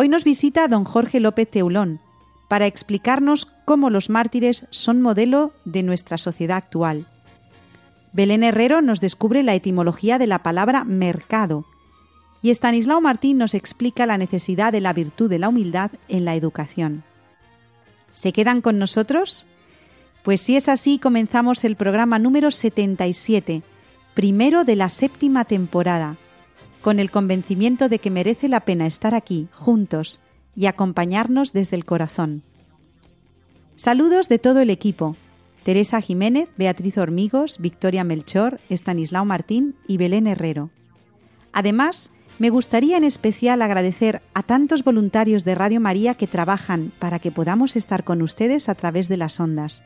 Hoy nos visita don Jorge López Teulón para explicarnos cómo los mártires son modelo de nuestra sociedad actual. Belén Herrero nos descubre la etimología de la palabra mercado y Estanislao Martín nos explica la necesidad de la virtud de la humildad en la educación. ¿Se quedan con nosotros? Pues si es así, comenzamos el programa número 77, primero de la séptima temporada con el convencimiento de que merece la pena estar aquí, juntos, y acompañarnos desde el corazón. Saludos de todo el equipo. Teresa Jiménez, Beatriz Hormigos, Victoria Melchor, Estanislao Martín y Belén Herrero. Además, me gustaría en especial agradecer a tantos voluntarios de Radio María que trabajan para que podamos estar con ustedes a través de las ondas.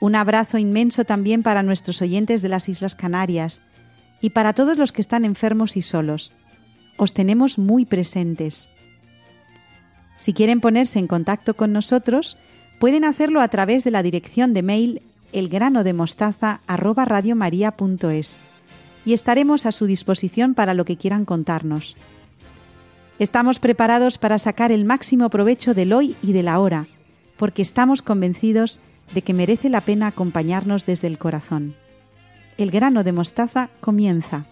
Un abrazo inmenso también para nuestros oyentes de las Islas Canarias, y para todos los que están enfermos y solos. Os tenemos muy presentes. Si quieren ponerse en contacto con nosotros, pueden hacerlo a través de la dirección de mail elgranodemostaza@radiomaria.es y estaremos a su disposición para lo que quieran contarnos. Estamos preparados para sacar el máximo provecho del hoy y de la hora, porque estamos convencidos de que merece la pena acompañarnos desde el corazón el grano de mostaza comienza.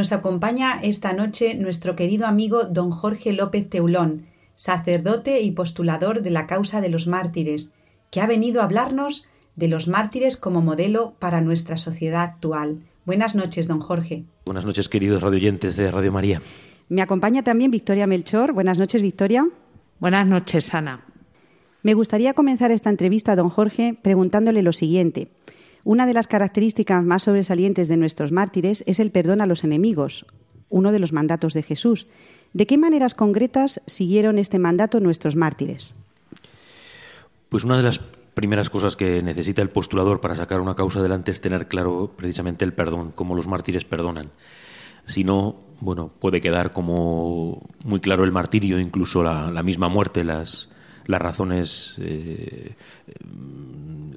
Nos acompaña esta noche nuestro querido amigo don Jorge López Teulón, sacerdote y postulador de la causa de los mártires, que ha venido a hablarnos de los mártires como modelo para nuestra sociedad actual. Buenas noches, don Jorge. Buenas noches, queridos radioyentes de Radio María. Me acompaña también Victoria Melchor. Buenas noches, Victoria. Buenas noches, Ana. Me gustaría comenzar esta entrevista, don Jorge, preguntándole lo siguiente. Una de las características más sobresalientes de nuestros mártires es el perdón a los enemigos, uno de los mandatos de Jesús. ¿De qué maneras concretas siguieron este mandato nuestros mártires? Pues una de las primeras cosas que necesita el postulador para sacar una causa adelante es tener claro precisamente el perdón, cómo los mártires perdonan. Si no, bueno, puede quedar como muy claro el martirio, incluso la, la misma muerte, las, las razones, eh,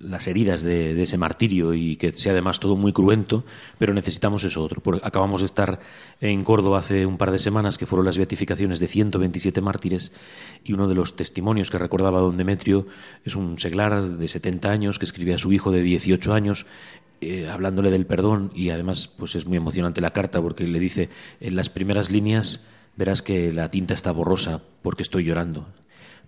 las heridas de, ese martirio y que sea además todo muy cruento, pero necesitamos eso otro. acabamos de estar en Córdoba hace un par de semanas, que fueron las beatificaciones de 127 mártires, y uno de los testimonios que recordaba don Demetrio es un seglar de 70 años que escribía a su hijo de 18 años eh, hablándole del perdón y además pues es muy emocionante la carta porque le dice en las primeras líneas verás que la tinta está borrosa porque estoy llorando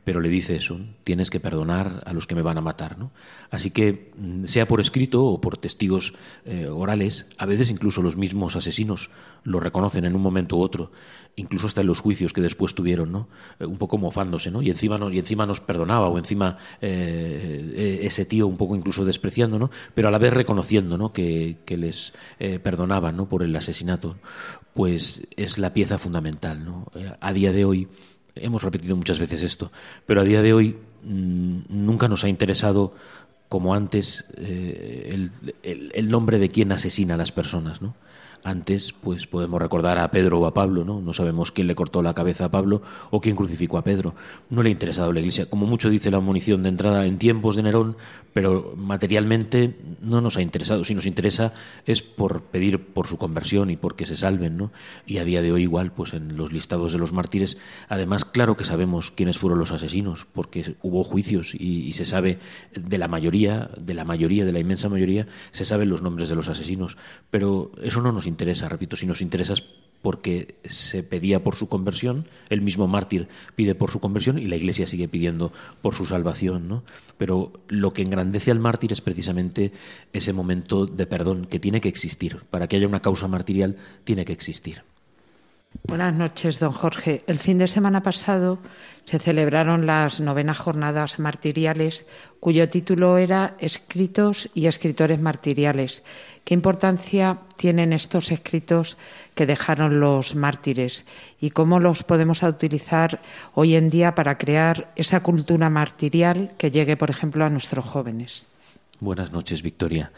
pero le dice eso, tienes que perdonar a los que me van a matar. ¿no? Así que, mm, sea por escrito o por testigos eh, orales, a veces incluso los mismos asesinos lo reconocen en un momento u otro, incluso hasta en los juicios que después tuvieron, ¿no? Eh, un poco mofándose, ¿no? y, encima y encima nos perdonaba, o encima eh, ese tío un poco incluso despreciando, ¿no? pero a la vez reconociendo ¿no? que, les perdonaban ¿no? por el asesinato, pues es la pieza fundamental. ¿no? a día de hoy, hemos repetido muchas veces esto, pero a día de hoy mm, nunca nos ha interesado como antes eh, el, nombre de quien asesina a las personas. ¿no? Antes, pues podemos recordar a Pedro o a Pablo, ¿no? No sabemos quién le cortó la cabeza a Pablo o quién crucificó a Pedro. No le ha interesado la Iglesia. Como mucho dice la munición de entrada en tiempos de Nerón, pero materialmente no nos ha interesado. Si nos interesa es por pedir por su conversión y por que se salven, ¿no? Y a día de hoy igual, pues en los listados de los mártires, además claro que sabemos quiénes fueron los asesinos, porque hubo juicios y, y se sabe de la mayoría, de la mayoría, de la inmensa mayoría, se saben los nombres de los asesinos. Pero eso no nos interesa interesa, repito, si nos interesa es porque se pedía por su conversión, el mismo mártir pide por su conversión y la Iglesia sigue pidiendo por su salvación. ¿no? Pero lo que engrandece al mártir es precisamente ese momento de perdón que tiene que existir. Para que haya una causa martirial, tiene que existir. Buenas noches, don Jorge. El fin de semana pasado se celebraron las novenas jornadas martiriales, cuyo título era Escritos y escritores martiriales. ¿Qué importancia tienen estos escritos que dejaron los mártires y cómo los podemos utilizar hoy en día para crear esa cultura martirial que llegue, por ejemplo, a nuestros jóvenes? Buenas noches, Victoria.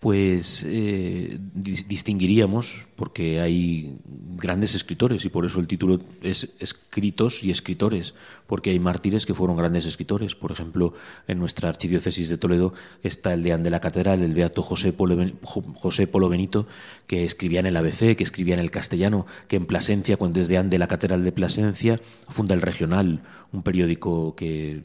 Pues eh, distinguiríamos, porque hay grandes escritores y por eso el título es Escritos y Escritores, porque hay mártires que fueron grandes escritores. Por ejemplo, en nuestra archidiócesis de Toledo está el deán de la catedral, el beato José Polo, José Polo Benito, que escribía en el ABC, que escribía en el castellano, que en Plasencia, cuando es deán de la catedral de Plasencia, funda el Regional, un periódico que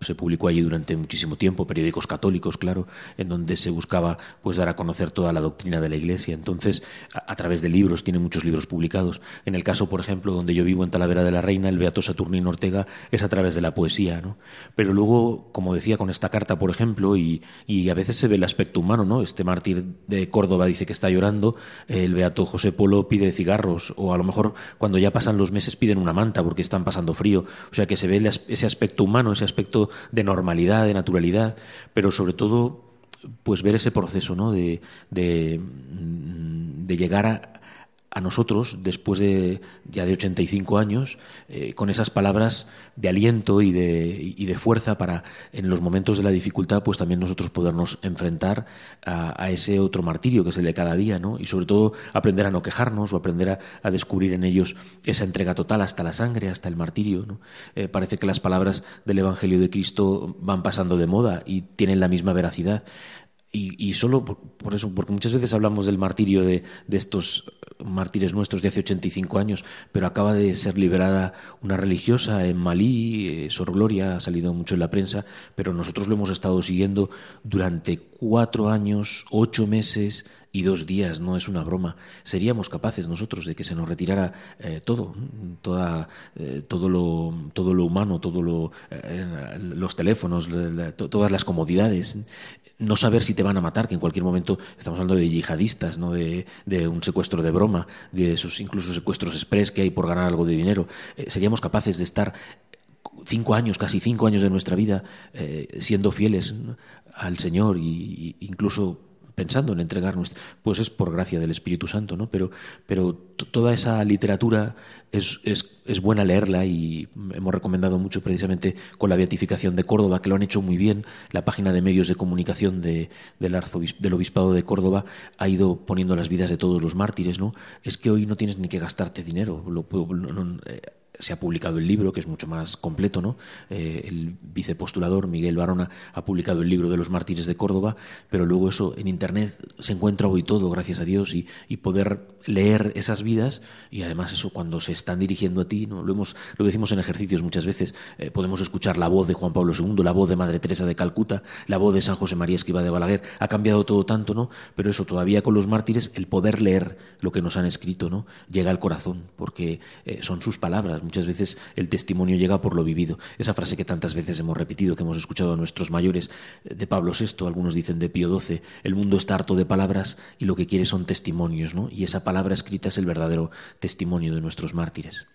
se publicó allí durante muchísimo tiempo, periódicos católicos, claro, en donde se buscaba pues dar a conocer toda la doctrina de la Iglesia. Entonces, a, través de libros, tiene muchos libros publicados. En el caso, por ejemplo, donde yo vivo en Talavera de la Reina, el Beato Saturnino Ortega es a través de la poesía, ¿no? Pero luego, como decía con esta carta, por ejemplo, y, a veces se ve el aspecto humano, ¿no? Este mártir de Córdoba dice que está llorando, el Beato José Polo pide cigarros, o a lo mejor cuando ya pasan los meses piden una manta porque están pasando frío. O sea que se ve ese aspecto humano, ese aspecto de normalidad, de naturalidad, pero sobre todo pues ver ese proceso ¿no? de, de, de llegar a, a nosotros, después de ya de 85 años, eh, con esas palabras de aliento y de, y de, fuerza para, en los momentos de la dificultad, pues también nosotros podernos enfrentar a, ese otro martirio que es el de cada día, ¿no? Y sobre todo aprender a no quejarnos o aprender a, descubrir en ellos esa entrega total hasta la sangre, hasta el martirio, ¿no? Eh, parece que las palabras del Evangelio de Cristo van pasando de moda y tienen la misma veracidad. Y, solo por, eso, porque muchas veces hablamos del martirio de, de, estos mártires nuestros de hace 85 años, pero acaba de ser liberada una religiosa en Malí, eh, Sor Gloria, ha salido mucho en la prensa, pero nosotros lo hemos estado siguiendo durante cuatro años, ocho meses y dos días, no es una broma. Seríamos capaces nosotros de que se nos retirara eh, todo, toda, eh, todo, lo, todo lo humano, todo lo, los teléfonos, todas las comodidades no saber si te van a matar, que en cualquier momento estamos hablando de yihadistas, ¿no? de, un secuestro de broma, de esos incluso secuestros express que hay por ganar algo de dinero. Eh, seríamos capaces de estar cinco años, casi cinco años de nuestra vida eh, siendo fieles al Señor e incluso pensando en entregarnos, pues es por gracia del Espíritu Santo, ¿no? Pero, pero toda esa literatura es, es, es, buena leerla y hemos recomendado mucho precisamente con la beatificación de Córdoba, que lo han hecho muy bien. La página de medios de comunicación de, del, del Obispado de Córdoba ha ido poniendo las vidas de todos los mártires, ¿no? Es que hoy no tienes ni que gastarte dinero. Lo, eh, se ha publicado el libro, que es mucho más completo, ¿no? Eh, el vicepostulador Miguel Barona ha publicado el libro de los mártires de Córdoba, pero luego eso en Internet se encuentra hoy todo, gracias a Dios, y, poder leer esas vidas, y además eso cuando se están dirigiendo a ti, ¿no? Lo, hemos, lo decimos en ejercicios muchas veces, eh, podemos escuchar la voz de Juan Pablo II, la voz de Madre Teresa de Calcuta, la voz de San José María Esquiva de Balaguer, ha cambiado todo tanto, ¿no? Pero eso todavía con los mártires, el poder leer lo que nos han escrito, ¿no? Llega al corazón, porque eh, son sus palabras, muchas veces el testimonio llega por lo vivido. Esa frase que tantas veces hemos repetido, que hemos escuchado a nuestros mayores, eh, de Pablo VI, algunos dicen de Pío XII, el mundo está harto de palabras y lo que quiere son testimonios, ¿no? Y esa palabra escrita es el verdadero testimonio de nuestros mártires.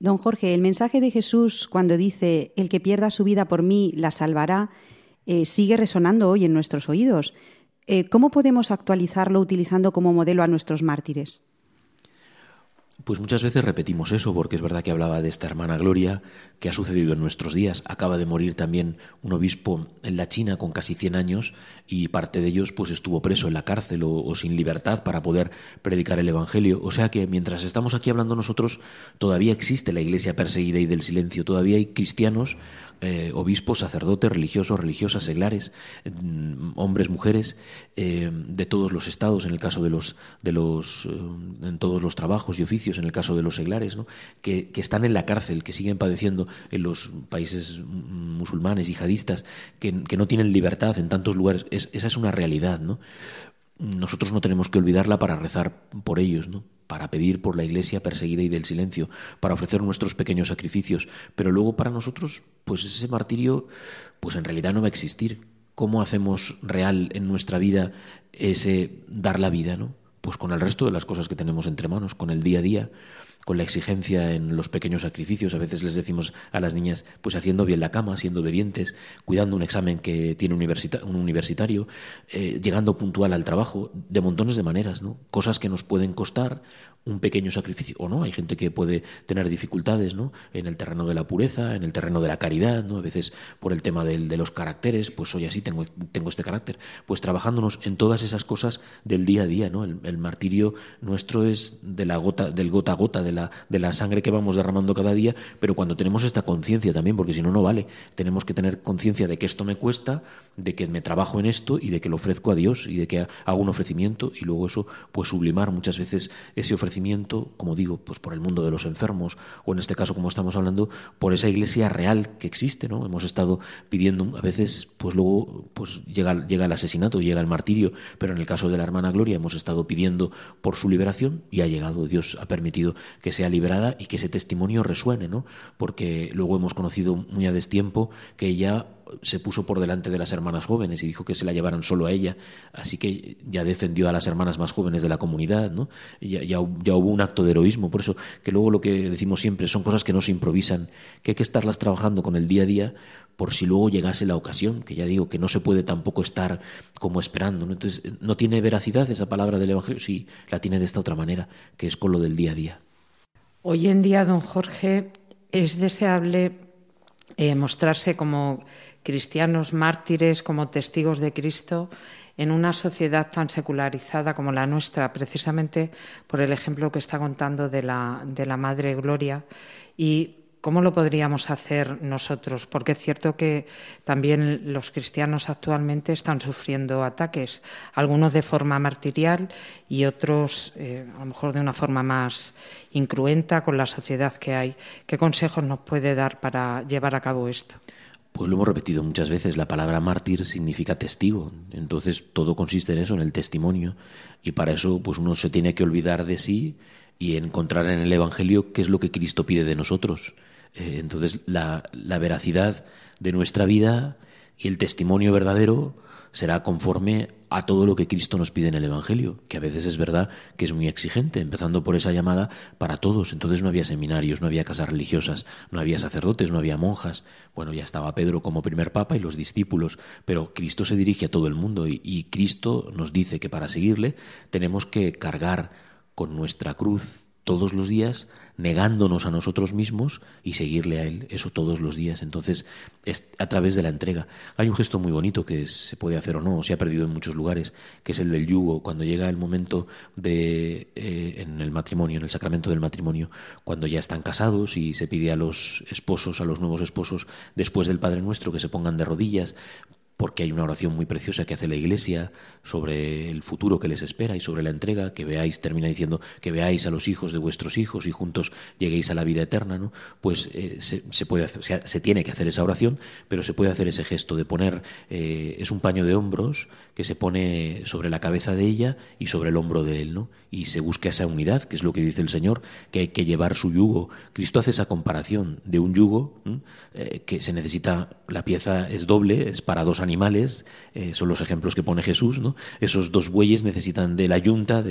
Don Jorge, el mensaje de Jesús cuando dice, el que pierda su vida por mí la salvará, eh, sigue resonando hoy en nuestros oídos. Eh, ¿Cómo podemos actualizarlo utilizando como modelo a nuestros mártires? Pues muchas veces repetimos eso, porque es verdad que hablaba de esta hermana Gloria, que ha sucedido en nuestros días. Acaba de morir también un obispo en la China con casi 100 años y parte de ellos pues estuvo preso en la cárcel o, sin libertad para poder predicar el Evangelio. O sea que mientras estamos aquí hablando nosotros, todavía existe la iglesia perseguida y del silencio. Todavía hay cristianos, eh, obispos, sacerdotes, religiosos, religiosas, seglares, mm, hombres, mujeres, eh, de todos los estados, en el caso de los, de los eh, en todos los trabajos y oficios en el caso de los seglares, ¿no? que, están en la cárcel, que siguen padeciendo en los países musulmanes, yihadistas, que, que no tienen libertad en tantos lugares. esa es una realidad. ¿no? Nosotros no tenemos que olvidarla para rezar por ellos, ¿no? para pedir por la iglesia perseguida y del silencio, para ofrecer nuestros pequeños sacrificios, pero luego para nosotros, pues ese martirio, pues en realidad no va a existir. ¿Cómo hacemos real en nuestra vida ese dar la vida, no? pues con el resto de las cosas que tenemos entre manos, con el día a día, con la exigencia en los pequeños sacrificios. A veces les decimos a las niñas, pues haciendo bien la cama, siendo obedientes, cuidando un examen que tiene un universitario, eh, llegando puntual al trabajo, de montones de maneras, ¿no? Cosas que nos pueden costar un pequeño sacrificio o no. Hay gente que puede tener dificultades, ¿no? En el terreno de la pureza, en el terreno de la caridad, ¿no? A veces por el tema de los caracteres, pues hoy así tengo, tengo este carácter. Pues trabajándonos en todas esas cosas del día a día, ¿no? El, martirio nuestro es de la gota, del gota a gota, de la, de la sangre que vamos derramando cada día, pero cuando tenemos esta conciencia también, porque si no, no vale. Tenemos que tener conciencia de que esto me cuesta, de que me trabajo en esto y de que lo ofrezco a Dios y de que hago un ofrecimiento y luego eso, pues sublimar muchas veces ese ofrecimiento como digo, pues por el mundo de los enfermos, o en este caso, como estamos hablando, por esa iglesia real que existe, ¿no? Hemos estado pidiendo, a veces, pues luego pues llega, llega el asesinato, llega el martirio, pero en el caso de la hermana Gloria hemos estado pidiendo por su liberación y ha llegado, Dios ha permitido que sea liberada y que ese testimonio resuene, ¿no? Porque luego hemos conocido muy a destiempo que ella se puso por delante de las hermanas jóvenes y dijo que se la llevaran solo a ella, así que ya defendió a las hermanas más jóvenes de la comunidad, ¿no? Ya, ya, hubo un acto de heroísmo, por eso que luego lo que decimos siempre son cosas que no se improvisan, que hay que estarlas trabajando con el día a día por si luego llegase la ocasión, que ya digo que no se puede tampoco estar como esperando, ¿no? Entonces, ¿no tiene veracidad esa palabra del Evangelio? Sí, la tiene de esta otra manera, que es con lo del día a día. Hoy en día, don Jorge, es deseable eh, mostrarse como cristianos mártires como testigos de Cristo en una sociedad tan secularizada como la nuestra, precisamente por el ejemplo que está contando de la, de la Madre Gloria. Y ¿Cómo lo podríamos hacer nosotros? Porque es cierto que también los cristianos actualmente están sufriendo ataques, algunos de forma martirial y otros eh, a lo mejor de una forma más incruenta con la sociedad que hay. ¿Qué consejos nos puede dar para llevar a cabo esto? Pues lo hemos repetido muchas veces, la palabra mártir significa testigo, entonces todo consiste en eso, en el testimonio, y para eso pues uno se tiene que olvidar de sí y encontrar en el Evangelio qué es lo que Cristo pide de nosotros. Eh, entonces la, la veracidad de nuestra vida y el testimonio verdadero será conforme a todo lo que Cristo nos pide en el Evangelio, que a veces es verdad que es muy exigente, empezando por esa llamada para todos. Entonces no había seminarios, no había casas religiosas, no había sacerdotes, no había monjas. Bueno, ya estaba Pedro como primer papa y los discípulos, pero Cristo se dirige a todo el mundo y, Cristo nos dice que para seguirle tenemos que cargar con nuestra cruz todos los días, negándonos a nosotros mismos y seguirle a Él, eso todos los días. Entonces, es a través de la entrega. Hay un gesto muy bonito que se puede hacer o no, se ha perdido en muchos lugares, que es el del yugo, cuando llega el momento de, eh, en el matrimonio, en el sacramento del matrimonio, cuando ya están casados y se pide a los esposos, a los nuevos esposos, después del Padre Nuestro, que se pongan de rodillas porque hay una oración muy preciosa que hace la Iglesia sobre el futuro que les espera y sobre la entrega, que veáis, termina diciendo, que veáis a los hijos de vuestros hijos y juntos lleguéis a la vida eterna, ¿no? Pues eh, se, puede hacer, se tiene que hacer esa oración, pero se puede hacer ese gesto de poner, eh, es un paño de hombros que se pone sobre la cabeza de ella y sobre el hombro de él, ¿no? Y se busca esa unidad, que es lo que dice el Señor, que hay que llevar su yugo. Cristo hace esa comparación de un yugo eh, que se necesita, la pieza es doble, es para dos animales, eh, son los ejemplos que pone Jesús, ¿no? Esos dos bueyes necesitan de la yunta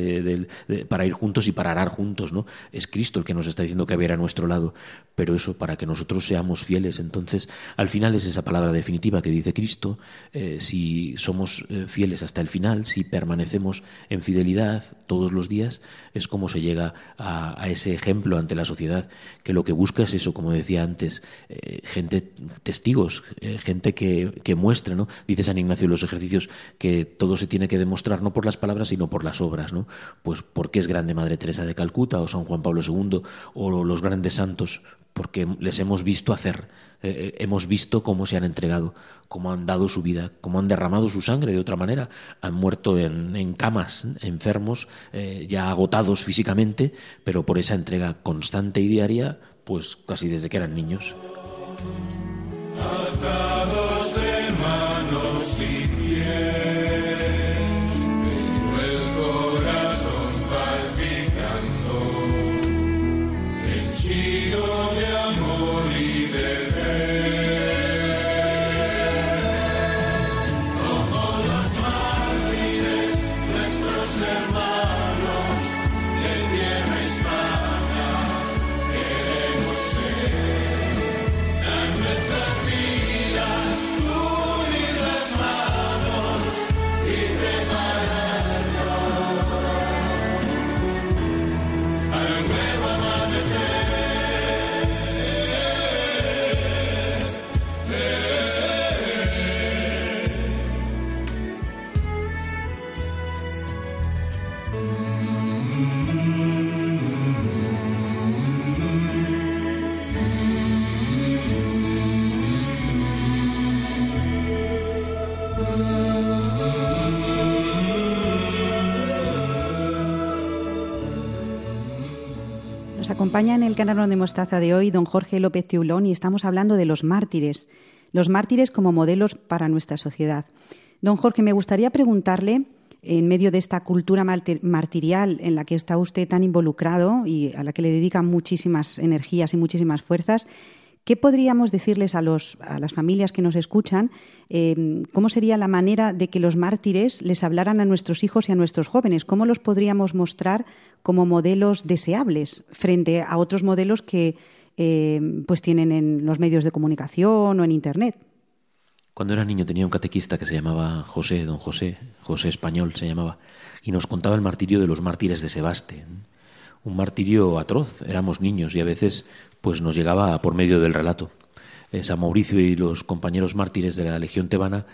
para ir juntos y para arar juntos, ¿no? Es Cristo el que nos está diciendo que haber a nuestro lado, pero eso para que nosotros seamos fieles. Entonces, al final es esa palabra definitiva que dice Cristo, eh, si somos eh, fieles hasta el final, si permanecemos en fidelidad todos los días, es como se llega a, a ese ejemplo ante la sociedad, que lo que busca es eso, como decía antes, gente, testigos, gente que, que muestre, ¿no? Dice San Ignacio en los ejercicios que todo se tiene que demostrar no por las palabras, sino por las obras, ¿no? Pues porque es grande Madre Teresa de Calcuta o San Juan Pablo II o los grandes santos, porque les hemos visto hacer, eh, eh, hemos visto cómo se han entregado, cómo han dado su vida, cómo han derramado su sangre de otra manera, han muerto en, camas, enfermos, eh, ya agotados físicamente, pero por esa entrega constante y diaria, pues casi desde que eran niños. En el canal de Mostaza de hoy don Jorge López Teulón y estamos hablando de los mártires, los mártires como modelos para nuestra sociedad. Don Jorge, me gustaría preguntarle, en medio de esta cultura martirial en la que está usted tan involucrado y a la que le dedican muchísimas energías y muchísimas fuerzas, ¿Qué podríamos decirles a, los, a las familias que nos escuchan? Em, ¿Cómo sería la manera de que los mártires les hablaran a nuestros hijos y a nuestros jóvenes? ¿Cómo los podríamos mostrar como modelos deseables frente a otros modelos que em, pues tienen en los medios de comunicación o en Internet? Cuando era niño tenía un catequista que se llamaba José, don José, José Español se llamaba, y nos contaba el martirio de los mártires de Sebaste un martirio atroz. Éramos niños y a veces pues nos llegaba por medio del relato. San Mauricio y los compañeros mártires de la Legión Tebana,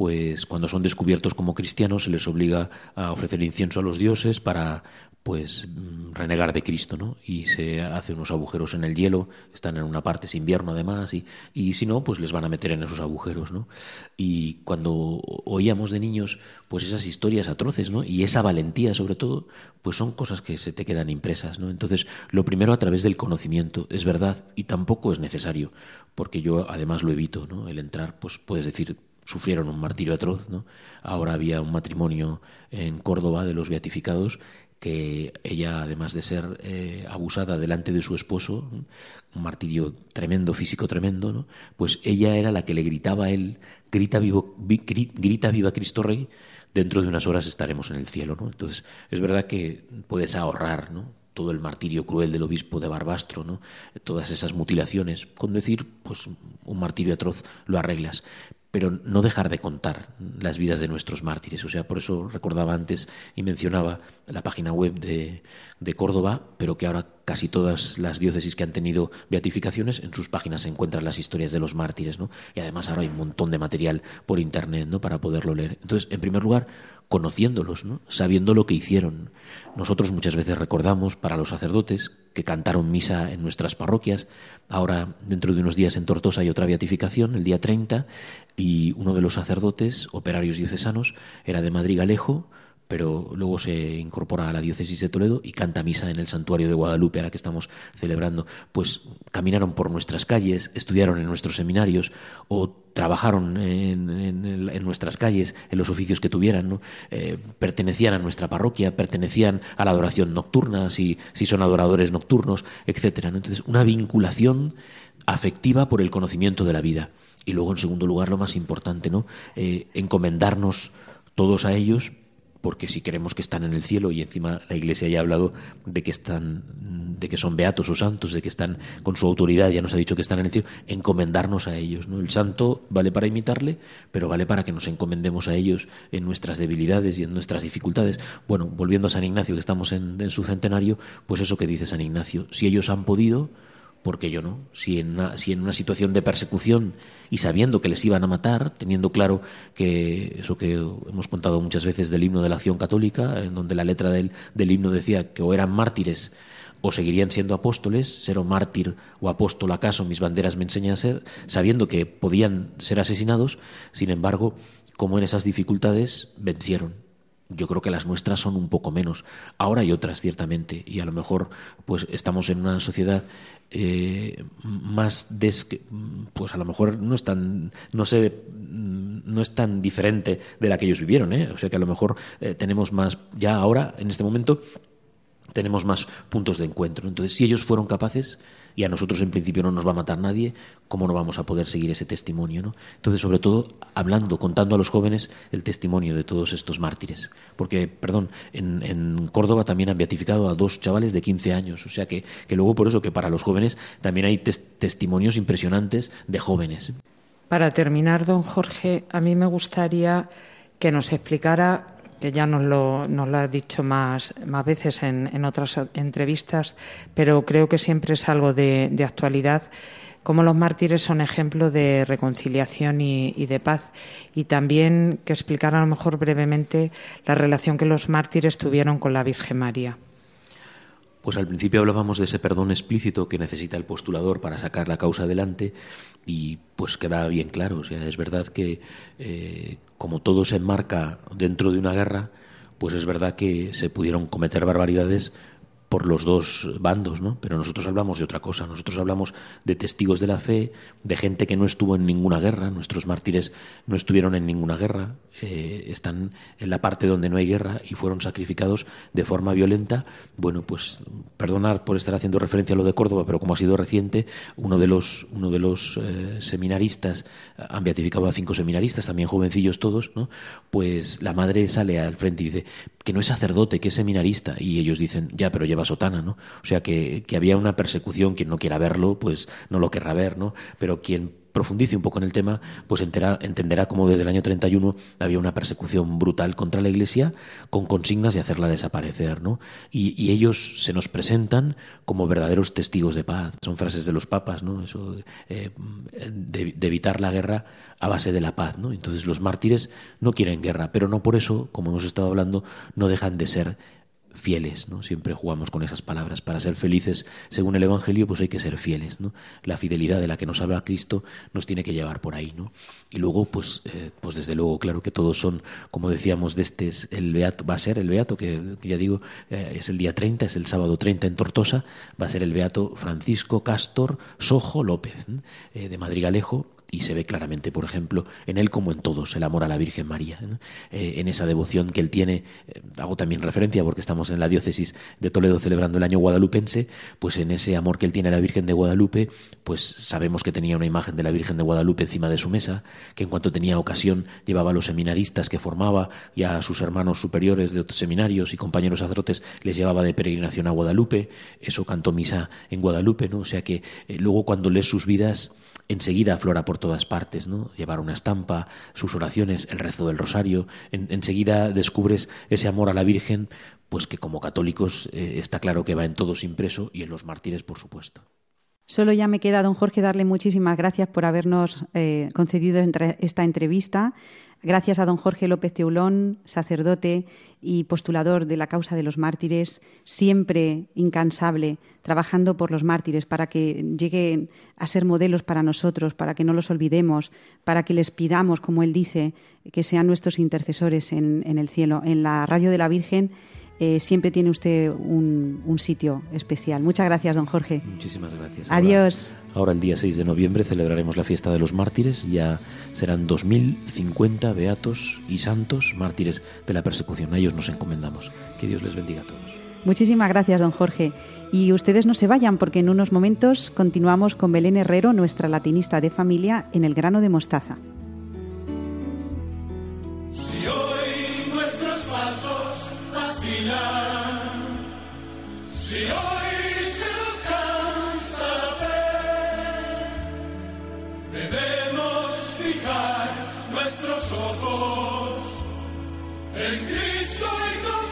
pues cuando son descubiertos como cristianos se les obliga a ofrecer incienso a los dioses para pues mm, renegar de Cristo, ¿no? Y se hace unos agujeros en el hielo, están en una parte, es invierno además, y, y si no, pues les van a meter en esos agujeros, ¿no? Y cuando oíamos de niños, pues esas historias atroces, ¿no? Y esa valentía, sobre todo, pues son cosas que se te quedan impresas, ¿no? Entonces, lo primero a través del conocimiento, es verdad, y tampoco es necesario, porque yo además lo evito, ¿no? El entrar, pues puedes decir, sufrieron un martirio atroz, ¿no? Ahora había un matrimonio en Córdoba de los beatificados que ella, además de ser eh, abusada delante de su esposo, un martirio tremendo, físico tremendo, ¿no? pues ella era la que le gritaba a él, grita, vivo, grita viva Cristo Rey, dentro de unas horas estaremos en el cielo. ¿no? Entonces, es verdad que puedes ahorrar ¿no? todo el martirio cruel del obispo de Barbastro, ¿no? todas esas mutilaciones, con decir, pues un martirio atroz lo arreglas pero no dejar de contar las vidas de nuestros mártires. O sea, por eso recordaba antes y mencionaba la página web de, Córdoba, pero que ahora casi todas las diócesis que han tenido beatificaciones, en sus páginas se encuentran las historias de los mártires, ¿no? Y además ahora hay un montón de material por internet, ¿no? Para poderlo leer. Entonces, en primer lugar, conociéndolos, ¿no? sabiendo lo que hicieron. Nosotros muchas veces recordamos para los sacerdotes que cantaron misa en nuestras parroquias. Ahora, dentro de unos días en Tortosa hay otra beatificación, el día 30, y uno de los sacerdotes, operarios diocesanos, era de Madrid Galejo, pero luego se incorpora a la diócesis de Toledo y canta misa en el santuario de Guadalupe, ahora que estamos celebrando. Pues caminaron por nuestras calles, estudiaron en nuestros seminarios o trabajaron en, nuestras calles, en los oficios que tuvieran, ¿no? Eh, pertenecían a nuestra parroquia, pertenecían a la adoración nocturna, si, si son adoradores nocturnos, etcétera. Entonces, una vinculación afectiva por el conocimiento de la vida. Y luego, en segundo lugar, lo más importante, ¿no? Eh, encomendarnos todos a ellos porque si queremos que están en el cielo y encima la Iglesia ya ha hablado de que están de que son beatos o santos, de que están con su autoridad, ya nos ha dicho que están en el cielo, encomendarnos a ellos, ¿no? El santo vale para imitarle, pero vale para que nos encomendemos a ellos en nuestras debilidades y en nuestras dificultades. Bueno, volviendo a San Ignacio, que estamos en, en su centenario, pues eso que dice San Ignacio, si ellos han podido, porque yo no? Si en, una, si en una situación de persecución y sabiendo que les iban a matar, teniendo claro que eso que hemos contado muchas veces del himno de la acción católica, en donde la letra del, del himno decía que o eran mártires o seguirían siendo apóstoles, ser o mártir o apóstol acaso mis banderas me enseñan a ser, sabiendo que podían ser asesinados, sin embargo, como en esas dificultades vencieron yo creo que las nuestras son un poco menos. Ahora hay otras, ciertamente, y a lo mejor pues estamos en una sociedad eh, más pues a lo mejor no es tan no sé no es tan diferente de la que ellos vivieron ¿eh? o sea que a lo mejor eh, tenemos más ya ahora en este momento tenemos más puntos de encuentro entonces si ellos fueron capaces y a nosotros en principio no nos va a matar nadie, ¿cómo no vamos a poder seguir ese testimonio? ¿no? Entonces, sobre todo, hablando, contando a los jóvenes el testimonio de todos estos mártires. Porque, perdón, en, Córdoba también han beatificado a dos chavales de 15 años. O sea que, que luego por eso que para los jóvenes también hay testimonios impresionantes de jóvenes. Para terminar, don Jorge, a mí me gustaría que nos explicara que ya nos lo, nos lo ha dicho más, más veces en, en, otras entrevistas, pero creo que siempre es algo de, de actualidad, como los mártires son ejemplo de reconciliación y, y, de paz, y también que explicar a lo mejor brevemente la relación que los mártires tuvieron con la Virgen María. Pues al principio hablábamos de ese perdón explícito que necesita el postulador para sacar la causa adelante y pues queda bien claro. O sea, es verdad que eh, como todo se enmarca dentro de una guerra, pues es verdad que se pudieron cometer barbaridades por los dos bandos, ¿no? Pero nosotros hablamos de otra cosa, nosotros hablamos de testigos de la fe, de gente que no estuvo en ninguna guerra, nuestros mártires no estuvieron en ninguna guerra, eh, están en la parte donde no hay guerra y fueron sacrificados de forma violenta. Bueno, pues perdonar por estar haciendo referencia a lo de Córdoba, pero como ha sido reciente, uno de los, uno de los eh, seminaristas, han beatificado a cinco seminaristas, también jovencillos todos, ¿no? Pues la madre sale al frente y dice que no es sacerdote, que es seminarista, y ellos dicen, ya, pero lleva sotana, ¿no? O sea que, había una persecución, quien no quiera verlo, pues no lo querrá ver, ¿no? Pero quien profundice un poco en el tema, pues entenderá cómo desde el año 31 había una persecución brutal contra la Iglesia con consignas de hacerla desaparecer, ¿no? Y, ellos se nos presentan como verdaderos testigos de paz. Son frases de los papas, ¿no? Eso eh, de, evitar la guerra a base de la paz. Entonces los mártires no quieren guerra, pero no por eso, como hemos estado hablando, no dejan de ser fieles, ¿no? Siempre jugamos con esas palabras. Para ser felices, según el Evangelio, pues hay que ser fieles, ¿no? La fidelidad de la que nos habla Cristo nos tiene que llevar por ahí, ¿no? Y luego, pues, eh, pues desde luego, claro que todos son, como decíamos, de este es el beato, va a ser el beato, que, que ya digo, eh, es el día 30, es el sábado 30 en Tortosa, va a ser el beato Francisco Castor Sojo López, eh, de Madrigalejo, y se ve claramente, por ejemplo, en él como en todos, el amor a la Virgen María, eh, en esa devoción que él tiene, eh, hago también referencia porque estamos en la diócesis de Toledo celebrando el año guadalupense, pues en ese amor que él tiene a la Virgen de Guadalupe, pues sabemos que tenía una imagen de la Virgen de Guadalupe encima de su mesa, que en cuanto tenía ocasión llevaba a los seminaristas que formaba y a sus hermanos superiores de otros seminarios y compañeros sacerdotes les llevaba de peregrinación a Guadalupe, eso cantó misa en Guadalupe, ¿no? O sea que eh, luego cuando lees sus vidas enseguida aflora por todas partes, ¿no? Llevar una estampa, sus oraciones, el rezo del rosario, en, enseguida descubres ese amor a la Virgen, pues que como católicos eh, está claro que va en todos impreso y en los mártires, por supuesto. Solo ya me queda, don Jorge, darle muchísimas gracias por habernos eh, concedido esta entrevista. Gracias a don Jorge López Teulón, sacerdote y postulador de la causa de los mártires, siempre incansable, trabajando por los mártires para que lleguen a ser modelos para nosotros, para que no los olvidemos, para que les pidamos, como él dice, que sean nuestros intercesores en, el cielo. En la Radio de la Virgen eh, siempre tiene usted un, un, sitio especial. Muchas gracias, don Jorge. Muchísimas gracias. Adiós. Ahora, ahora, el día 6 de noviembre celebraremos la fiesta de los mártires. Ya serán 2.050 beatos y santos mártires de la persecución. A ellos nos encomendamos. Que Dios les bendiga a todos. Muchísimas gracias, don Jorge. Y ustedes no se vayan porque en unos momentos continuamos con Belén Herrero, nuestra latinista de familia, en el grano de mostaza. Hoy nuestros ojos en Cristo y con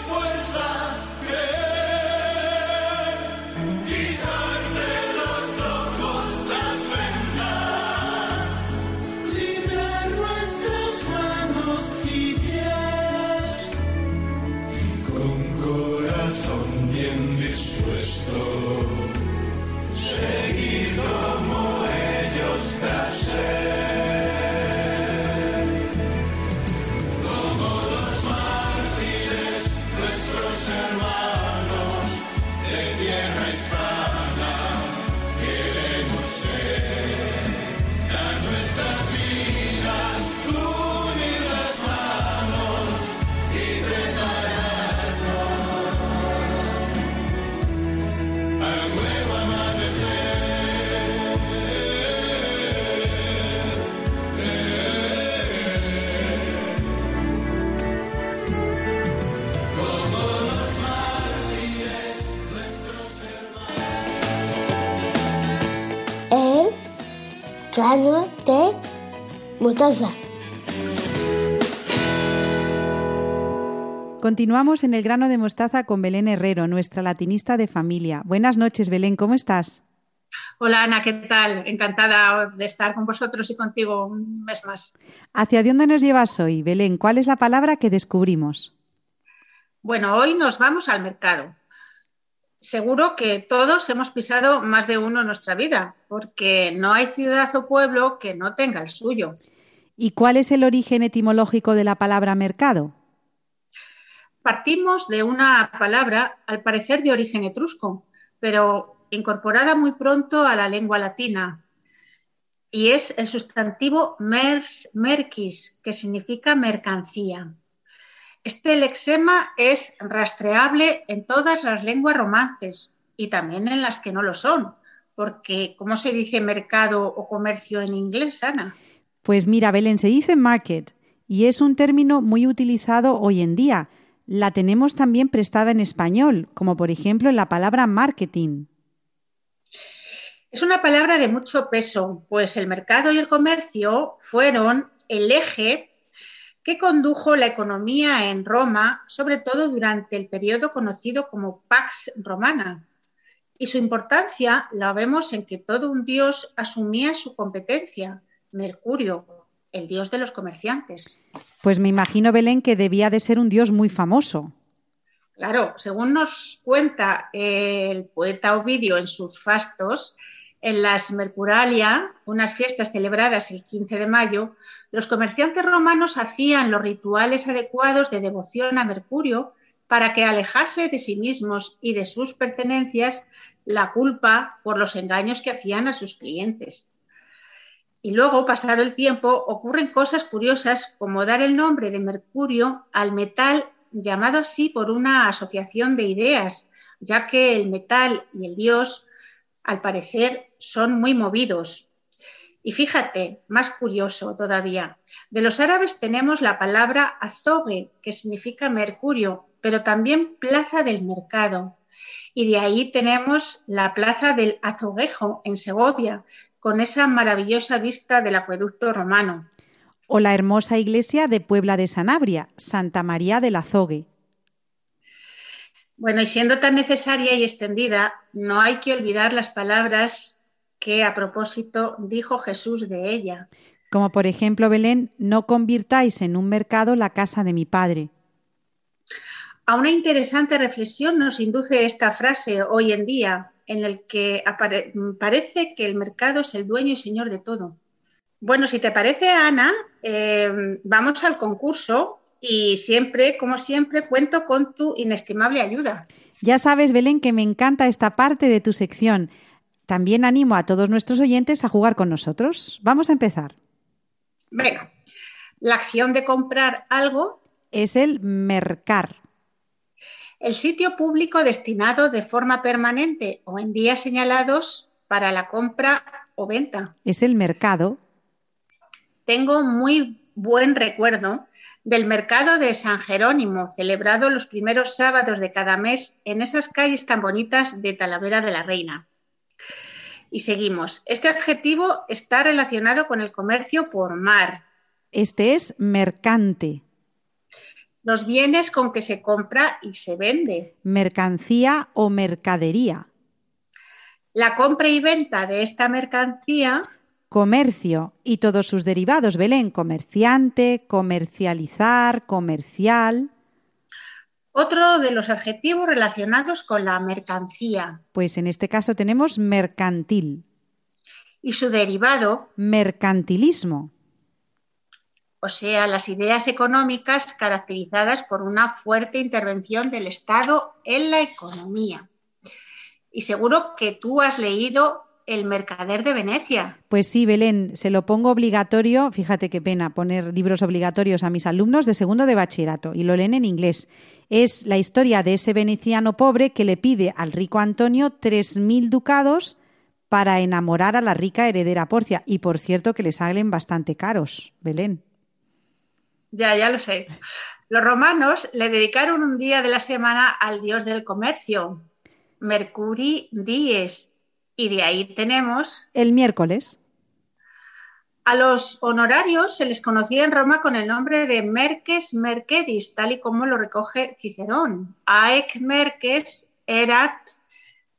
mostaza. Continuamos en el grano de mostaza con Belén Herrero, nuestra latinista de familia. Buenas noches, Belén, ¿cómo estás? Hola Ana, ¿qué tal? Encantada de estar con vosotros y contigo un mes más. ¿Hacia dónde nos llevas hoy, Belén? ¿Cuál es la palabra que descubrimos? Bueno, hoy nos vamos al mercado. Seguro que todos hemos pisado más de uno en nuestra vida, porque no hay ciudad o pueblo que no tenga el suyo. ¿Y cuál es el origen etimológico de la palabra mercado? Partimos de una palabra, al parecer de origen etrusco, pero incorporada muy pronto a la lengua latina, y es el sustantivo mers merquis, que significa mercancía. Este lexema es rastreable en todas las lenguas romances y también en las que no lo son, porque ¿cómo se dice mercado o comercio en inglés, Ana? Pues mira, Belén, se dice market y es un término muy utilizado hoy en día. La tenemos también prestada en español, como por ejemplo la palabra marketing. Es una palabra de mucho peso, pues el mercado y el comercio fueron el eje que condujo la economía en Roma, sobre todo durante el periodo conocido como Pax Romana. Y su importancia la vemos en que todo un dios asumía su competencia, Mercurio, el dios de los comerciantes. Pues me imagino, Belén, que debía de ser un dios muy famoso. Claro, según nos cuenta el poeta Ovidio en sus fastos, en las Mercuralia, unas fiestas celebradas el 15 de mayo, los comerciantes romanos hacían los rituales adecuados de devoción a Mercurio para que alejase de sí mismos y de sus pertenencias la culpa por los engaños que hacían a sus clientes. Y luego, pasado el tiempo, ocurren cosas curiosas como dar el nombre de Mercurio al metal llamado así por una asociación de ideas, ya que el metal y el dios, al parecer, son muy movidos. Y fíjate, más curioso todavía, de los árabes tenemos la palabra azogue, que significa mercurio, pero también plaza del mercado. Y de ahí tenemos la plaza del azoguejo en Segovia, con esa maravillosa vista del acueducto romano. O la hermosa iglesia de Puebla de Sanabria, Santa María del Azogue. Bueno, y siendo tan necesaria y extendida, no hay que olvidar las palabras que a propósito dijo Jesús de ella. Como por ejemplo, Belén, no convirtáis en un mercado la casa de mi padre. A una interesante reflexión nos induce esta frase hoy en día, en el que parece que el mercado es el dueño y señor de todo. Bueno, si te parece, Ana, eh, vamos al concurso y siempre, como siempre, cuento con tu inestimable ayuda. Ya sabes, Belén, que me encanta esta parte de tu sección. También animo a todos nuestros oyentes a jugar con nosotros. Vamos a empezar. Venga, la acción de comprar algo es el mercar. El sitio público destinado de forma permanente o en días señalados para la compra o venta. Es el mercado. Tengo muy buen recuerdo del mercado de San Jerónimo, celebrado los primeros sábados de cada mes en esas calles tan bonitas de Talavera de la Reina. Y seguimos. Este adjetivo está relacionado con el comercio por mar, Este es mercante, los bienes con que se compra y se vende. mercancía o mercadería, La compra y venta de esta mercancía. Comercio y todos sus derivados, Belén, comerciante, comercializar, comercial. Otro de los adjetivos relacionados con la mercancía. Pues en este caso tenemos mercantil, y su derivado, mercantilismo, o sea, las ideas económicas caracterizadas por una fuerte intervención del Estado en la economía. Y seguro que tú has leído El Mercader de Venecia. Pues sí, Belén, se lo pongo obligatorio, fíjate qué pena poner libros obligatorios a mis alumnos de segundo de bachillerato y lo leen en inglés. Es la historia de ese veneciano pobre que le pide al rico Antonio tres mil ducados para enamorar a la rica heredera Porcia. Y por cierto que le salen bastante caros, Belén. Ya, ya lo sé. Los romanos le dedicaron un día de la semana al dios del comercio, Mercuri Dies, y de ahí tenemos El miércoles. A los honorarios se les conocía en Roma con el nombre de merques mercedis, tal y como lo recoge Cicerón. Aec merques erat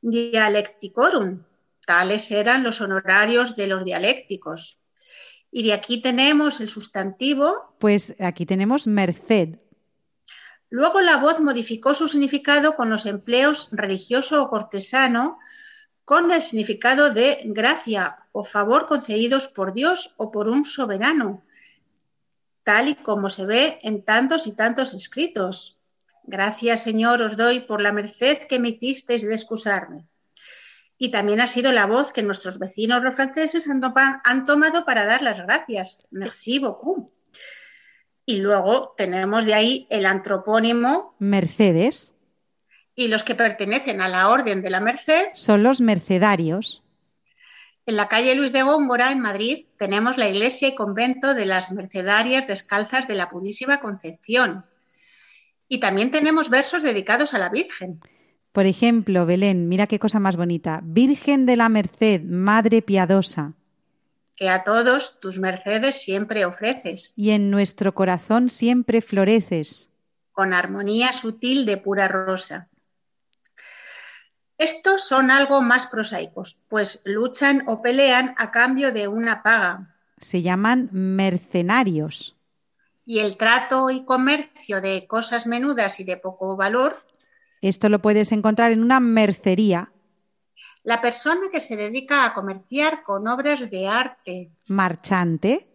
dialecticorum. Tales eran los honorarios de los dialécticos. Y de aquí tenemos el sustantivo. Pues aquí tenemos merced. Luego la voz modificó su significado con los empleos religioso o cortesano con el significado de gracia o favor concedidos por Dios o por un soberano, tal y como se ve en tantos y tantos escritos. Gracias, Señor, os doy por la merced que me hicisteis de excusarme. Y también ha sido la voz que nuestros vecinos los franceses han, han tomado para dar las gracias. Merci beaucoup. Y luego tenemos de ahí el antropónimo Mercedes y los que pertenecen a la Orden de la Merced. son los mercedarios. En la calle Luis de Góngora, en Madrid, tenemos la iglesia y convento de las Mercedarias Descalzas de la Purísima Concepción. Y también tenemos versos dedicados a la Virgen. Por ejemplo, Belén, mira qué cosa más bonita. Virgen de la Merced, Madre piadosa, que a todos tus mercedes siempre ofreces, y en nuestro corazón siempre floreces. con armonía sutil de pura rosa. Estos son algo más prosaicos, pues luchan o pelean a cambio de una paga, Se llaman mercenarios. y el trato y comercio de cosas menudas y de poco valor, Esto lo puedes encontrar en una mercería, la persona que se dedica a comerciar con obras de arte marchante,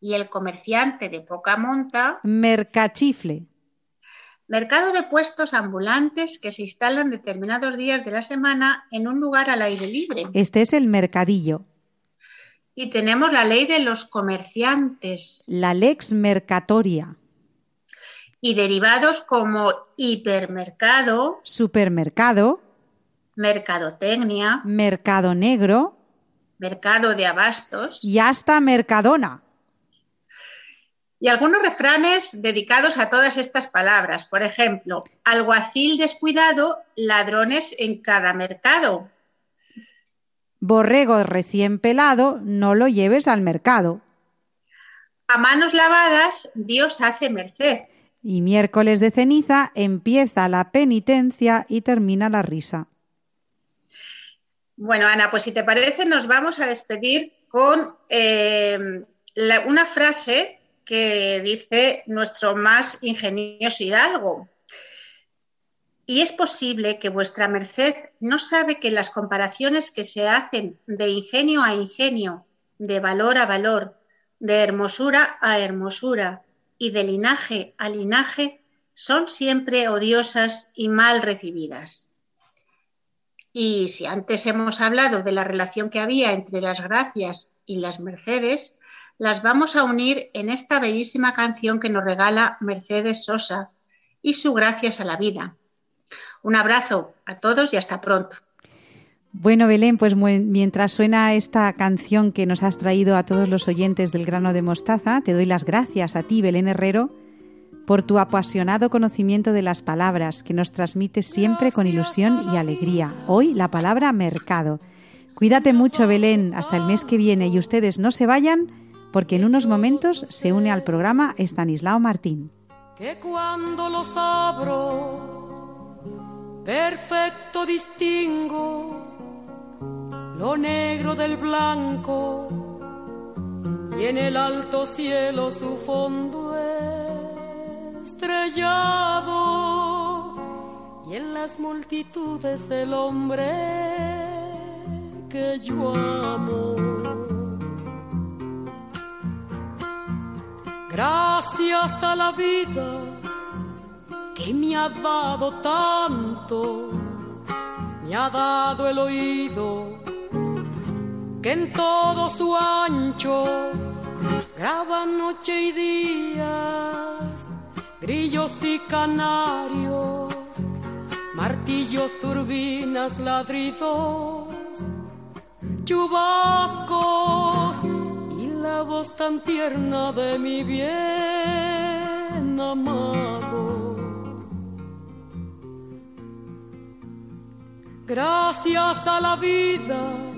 y el comerciante de poca monta, mercachifle. mercado de puestos ambulantes que se instalan determinados días de la semana en un lugar al aire libre. Este es el mercadillo. Y tenemos la ley de los comerciantes La lex mercatoria, y derivados como hipermercado, supermercado, mercadotecnia, mercado negro mercado de abastos y hasta mercadona. y algunos refranes dedicados a todas estas palabras. Por ejemplo, alguacil descuidado, ladrones en cada mercado. Borrego recién pelado, no lo lleves al mercado. A manos lavadas, Dios hace merced. Y miércoles de ceniza empieza la penitencia y termina la risa. Bueno, Ana, pues si te parece, nos vamos a despedir con eh, una frase que dice nuestro más ingenioso hidalgo. Y es posible que vuestra merced no sabe que las comparaciones que se hacen de ingenio a ingenio, de valor a valor, de hermosura a hermosura y de linaje a linaje son siempre odiosas y mal recibidas. Y si antes hemos hablado de la relación que había entre las gracias y las mercedes, las vamos a unir en esta bellísima canción que nos regala Mercedes Sosa y su Gracias a la Vida. Un abrazo a todos y hasta pronto. Bueno, Belén, pues mientras suena esta canción que nos has traído a todos los oyentes del grano de mostaza, te doy las gracias a ti, Belén Herrero, por tu apasionado conocimiento de las palabras que nos transmites siempre con ilusión y alegría. Hoy la palabra mercado. Cuídate mucho, Belén, hasta el mes que viene y ustedes no se vayan porque en unos momentos se une al programa Estanislao Martín. Que cuando los abro, perfecto distingo lo negro del blanco y en el alto cielo su fondo estrellado y en las multitudes el hombre que yo amo. Gracias a la vida que me ha dado tanto, me ha dado el oído que en todo su ancho graba noche y días, grillos y canarios, martillos, turbinas, ladridos, chubascos y la voz tan tierna de mi bien amado. Gracias a la vida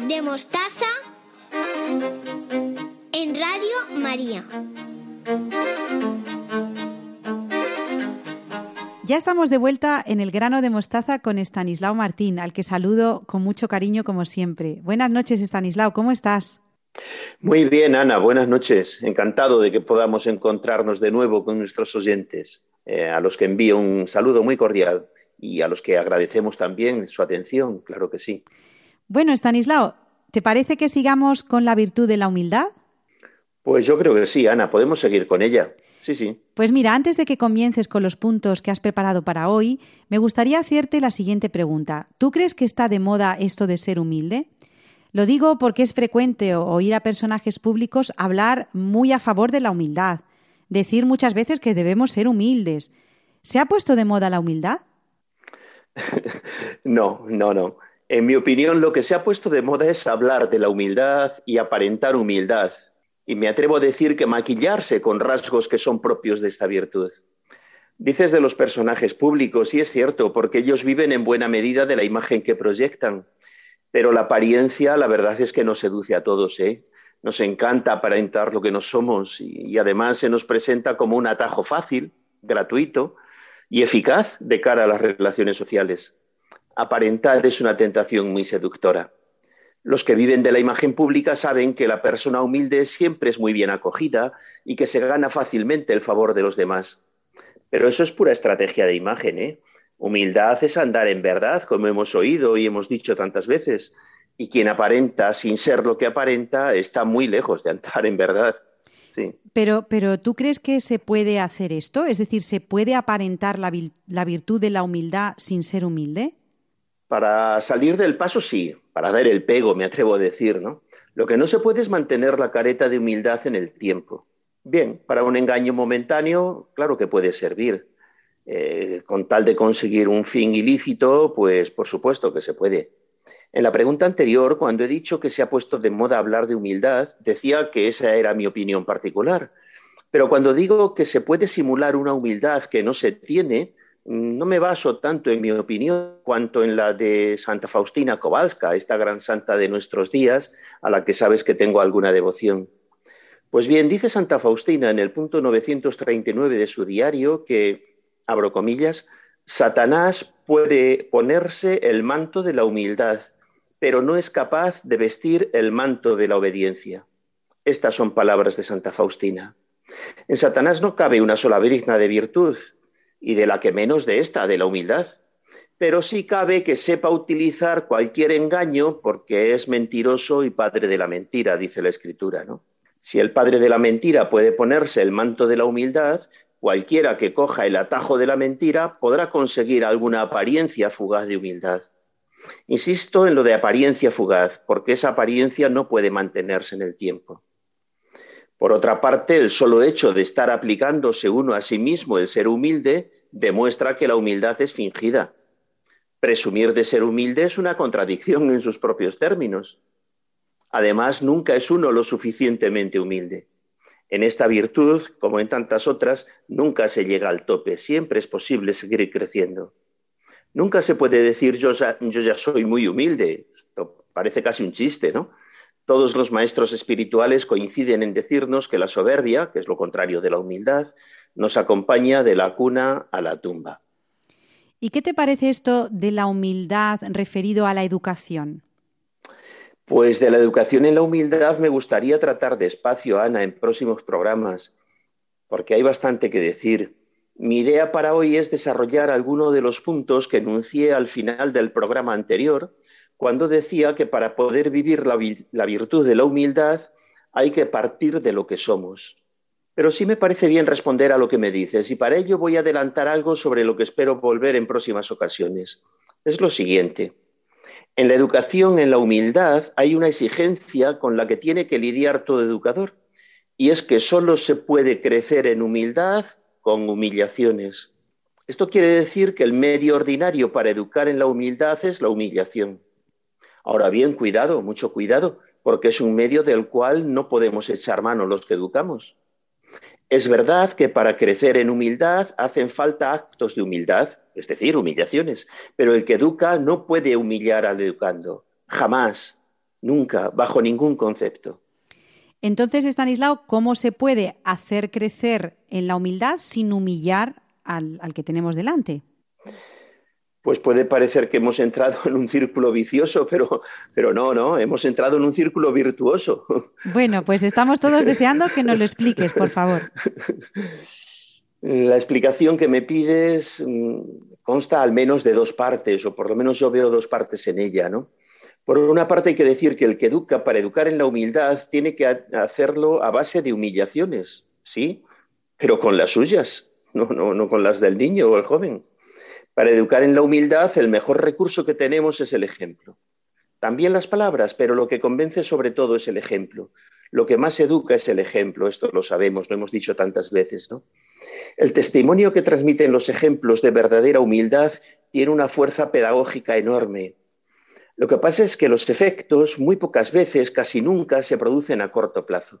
De mostaza en Radio María. Ya estamos de vuelta en el grano de mostaza con Estanislao Martín, al que saludo con mucho cariño como siempre. Buenas noches, Estanislao, ¿cómo estás? Muy bien, Ana, buenas noches. Encantado de que podamos encontrarnos de nuevo con nuestros oyentes, eh, a los que envío un saludo muy cordial y a los que agradecemos también su atención, claro que sí. Bueno, Estanislao, ¿te parece que sigamos con la virtud de la humildad? Pues yo creo que sí, Ana, podemos seguir con ella. Sí, sí. Pues mira, antes de que comiences con los puntos que has preparado para hoy, me gustaría hacerte la siguiente pregunta. ¿Tú crees que está de moda esto de ser humilde? Lo digo porque es frecuente oír a personajes públicos hablar muy a favor de la humildad, decir muchas veces que debemos ser humildes. ¿Se ha puesto de moda la humildad? no, no, no. En mi opinión, lo que se ha puesto de moda es hablar de la humildad y aparentar humildad. Y me atrevo a decir que maquillarse con rasgos que son propios de esta virtud. Dices de los personajes públicos, y es cierto, porque ellos viven en buena medida de la imagen que proyectan. Pero la apariencia, la verdad es que nos seduce a todos, ¿eh? Nos encanta aparentar lo que no somos y, y además se nos presenta como un atajo fácil, gratuito y eficaz de cara a las relaciones sociales. Aparentar es una tentación muy seductora. Los que viven de la imagen pública saben que la persona humilde siempre es muy bien acogida y que se gana fácilmente el favor de los demás. Pero eso es pura estrategia de imagen, ¿eh? Humildad es andar en verdad, como hemos oído y hemos dicho tantas veces. Y quien aparenta sin ser lo que aparenta está muy lejos de andar en verdad. Sí. Pero, pero ¿tú crees que se puede hacer esto? Es decir, ¿se puede aparentar la, la virtud de la humildad sin ser humilde? Para salir del paso, sí, para dar el pego, me atrevo a decir, ¿no? Lo que no se puede es mantener la careta de humildad en el tiempo. Bien, para un engaño momentáneo, claro que puede servir. Eh, con tal de conseguir un fin ilícito, pues por supuesto que se puede. En la pregunta anterior, cuando he dicho que se ha puesto de moda hablar de humildad, decía que esa era mi opinión particular. Pero cuando digo que se puede simular una humildad que no se tiene, no me baso tanto en mi opinión cuanto en la de Santa Faustina Kowalska, esta gran santa de nuestros días, a la que sabes que tengo alguna devoción. Pues bien, dice Santa Faustina en el punto 939 de su diario que, abro comillas, Satanás puede ponerse el manto de la humildad, pero no es capaz de vestir el manto de la obediencia. Estas son palabras de Santa Faustina. En Satanás no cabe una sola brizna de virtud, y de la que menos de esta, de la humildad. Pero sí cabe que sepa utilizar cualquier engaño porque es mentiroso y padre de la mentira, dice la Escritura, ¿no? Si el padre de la mentira puede ponerse el manto de la humildad, cualquiera que coja el atajo de la mentira podrá conseguir alguna apariencia fugaz de humildad. Insisto en lo de apariencia fugaz, porque esa apariencia no puede mantenerse en el tiempo. Por otra parte, el solo hecho de estar aplicándose uno a sí mismo el ser humilde demuestra que la humildad es fingida. Presumir de ser humilde es una contradicción en sus propios términos. Además, nunca es uno lo suficientemente humilde. En esta virtud, como en tantas otras, nunca se llega al tope, siempre es posible seguir creciendo. Nunca se puede decir yo ya, soy muy humilde. Esto parece casi un chiste, ¿no? Todos los maestros espirituales coinciden en decirnos que la soberbia, que es lo contrario de la humildad, nos acompaña de la cuna a la tumba. ¿Y qué te parece esto de la humildad referido a la educación? Pues de la educación en la humildad me gustaría tratar despacio, Ana, en próximos programas, porque hay bastante que decir. Mi idea para hoy es desarrollar alguno de los puntos que enuncié al final del programa anterior, cuando decía que para poder vivir la, virtud de la humildad hay que partir de lo que somos. Pero sí me parece bien responder a lo que me dices y para ello voy a adelantar algo sobre lo que espero volver en próximas ocasiones. Es lo siguiente. En la educación, en la humildad, hay una exigencia con la que tiene que lidiar todo educador, y es que solo se puede crecer en humildad con humillaciones. Esto quiere decir que el medio ordinario para educar en la humildad es la humillación. Ahora bien, cuidado, mucho cuidado, porque es un medio del cual no podemos echar mano los que educamos. Es verdad que para crecer en humildad hacen falta actos de humildad, es decir, humillaciones, pero el que educa no puede humillar al educando, jamás, nunca, bajo ningún concepto. Entonces, Stanislao, ¿cómo se puede hacer crecer en la humildad sin humillar al, al que tenemos delante? Pues puede parecer que hemos entrado en un círculo vicioso, pero, pero no, no, hemos entrado en un círculo virtuoso. Bueno, pues estamos todos deseando que nos lo expliques, por favor. La explicación que me pides mm, consta al menos de dos partes, o por lo menos yo veo dos partes en ella, ¿no? Por una parte hay que decir que el que educa para educar en la humildad tiene que hacerlo a base de humillaciones, ¿sí? Pero con las suyas, no, no, no con las del niño o el joven. Para educar en la humildad, el mejor recurso que tenemos es el ejemplo. También las palabras, pero lo que convence sobre todo es el ejemplo. Lo que más educa es el ejemplo, esto lo sabemos, lo hemos dicho tantas veces, ¿no? El testimonio que transmiten los ejemplos de verdadera humildad tiene una fuerza pedagógica enorme. Lo que pasa es que los efectos muy pocas veces, casi nunca, se producen a corto plazo.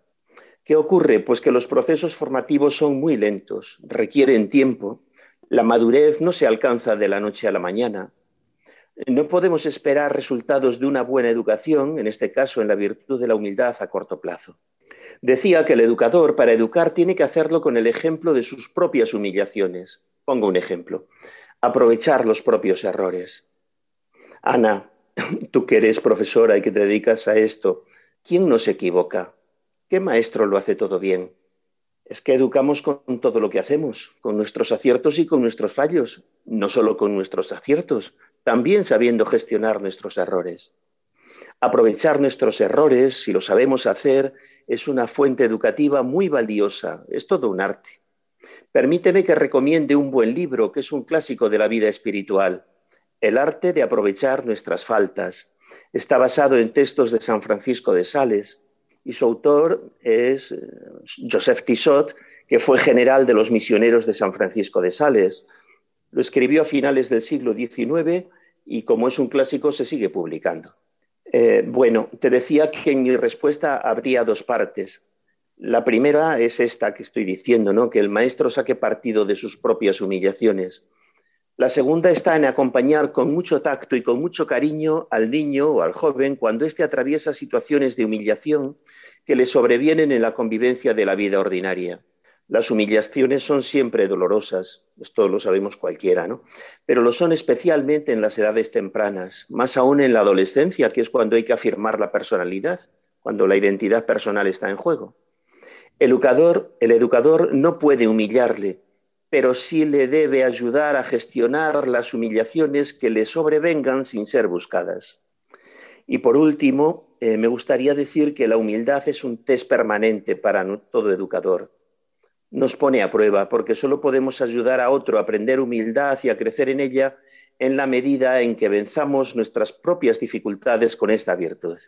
¿Qué ocurre? Pues que los procesos formativos son muy lentos, requieren tiempo la madurez no se alcanza de la noche a la mañana. No podemos esperar resultados de una buena educación, en este caso en la virtud de la humildad a corto plazo. Decía que el educador, para educar, tiene que hacerlo con el ejemplo de sus propias humillaciones. Pongo un ejemplo. Aprovechar los propios errores. Ana, tú que eres profesora y que te dedicas a esto, ¿quién no se equivoca? ¿Qué maestro lo hace todo bien? Es que educamos con todo lo que hacemos, con nuestros aciertos y con nuestros fallos, no solo con nuestros aciertos, también sabiendo gestionar nuestros errores. Aprovechar nuestros errores, si lo sabemos hacer, es una fuente educativa muy valiosa, es todo un arte. Permíteme que recomiende un buen libro que es un clásico de la vida espiritual, El arte de aprovechar nuestras faltas. Está basado en textos de San Francisco de Sales y su autor es eh, Joseph Tissot, que fue general de los misioneros de San Francisco de Sales. Lo escribió a finales del siglo XIX y como es un clásico se sigue publicando. Eh, bueno, te decía que en mi respuesta habría dos partes. La primera es esta que estoy diciendo, ¿no? que el maestro saque partido de sus propias humillaciones. La segunda está en acompañar con mucho tacto y con mucho cariño al niño o al joven cuando éste atraviesa situaciones de humillación que le sobrevienen en la convivencia de la vida ordinaria. Las humillaciones son siempre dolorosas, esto lo sabemos cualquiera, ¿no? Pero lo son especialmente en las edades tempranas, más aún en la adolescencia, que es cuando hay que afirmar la personalidad, cuando la identidad personal está en juego. El educador, el educador no puede humillarle, pero sí le debe ayudar a gestionar las humillaciones que le sobrevengan sin ser buscadas. Y por último, eh, me gustaría decir que la humildad es un test permanente para todo educador nos pone a prueba, porque solo podemos ayudar a otro a aprender humildad y a crecer en ella en la medida en que venzamos nuestras propias dificultades con esta virtud.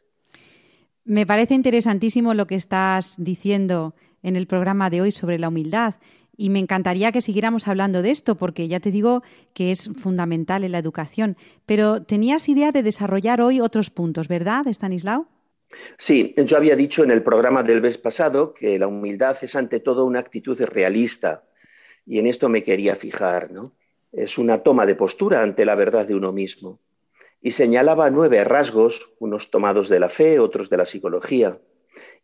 Me parece interesantísimo lo que estás diciendo en el programa de hoy sobre la humildad y me encantaría que siguiéramos hablando de esto porque ya te digo que es fundamental en la educación. Pero tenías idea de desarrollar hoy otros puntos, ¿verdad, Stanislao? Sí, yo había dicho en el programa del mes pasado que la humildad es ante todo una actitud realista y en esto me quería fijar, ¿no? Es una toma de postura ante la verdad de uno mismo. Y señalaba nueve rasgos, unos tomados de la fe, otros de la psicología.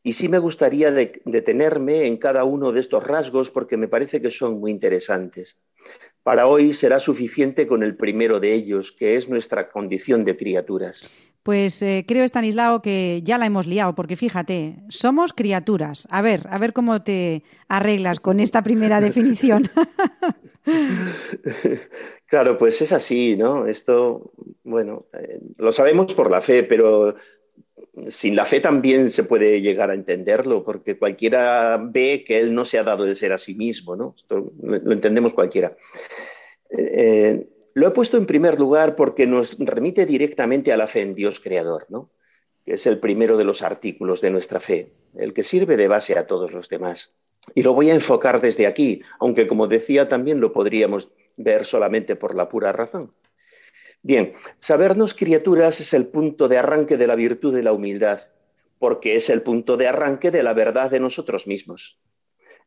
Y sí me gustaría detenerme en cada uno de estos rasgos porque me parece que son muy interesantes. Para hoy será suficiente con el primero de ellos, que es nuestra condición de criaturas. Pues eh, creo, Stanislao, que ya la hemos liado, porque fíjate, somos criaturas. A ver, a ver cómo te arreglas con esta primera definición. claro, pues es así, ¿no? Esto, bueno, eh, lo sabemos por la fe, pero sin la fe también se puede llegar a entenderlo, porque cualquiera ve que él no se ha dado de ser a sí mismo, ¿no? Esto lo entendemos cualquiera. Eh, lo he puesto en primer lugar porque nos remite directamente a la fe en Dios creador, ¿no? que es el primero de los artículos de nuestra fe, el que sirve de base a todos los demás. Y lo voy a enfocar desde aquí, aunque como decía también lo podríamos ver solamente por la pura razón. Bien, sabernos criaturas es el punto de arranque de la virtud de la humildad, porque es el punto de arranque de la verdad de nosotros mismos.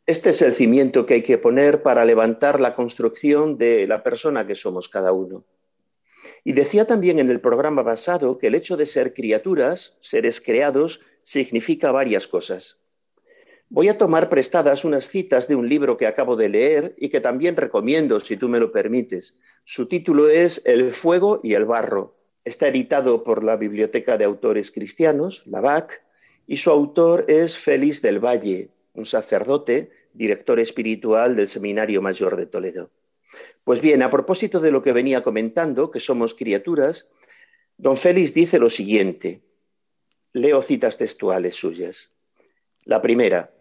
Este es el cimiento que hay que poner para levantar la construcción de la persona que somos cada uno. Y decía también en el programa pasado que el hecho de ser criaturas, seres creados, significa varias cosas. Voy a tomar prestadas unas citas de un libro que acabo de leer y que también recomiendo, si tú me lo permites. Su título es El fuego y el barro. Está editado por la Biblioteca de Autores Cristianos, la BAC, y su autor es Félix del Valle, un sacerdote, director espiritual del Seminario Mayor de Toledo. Pues bien, a propósito de lo que venía comentando, que somos criaturas, don Félix dice lo siguiente. Leo citas textuales suyas. La primera,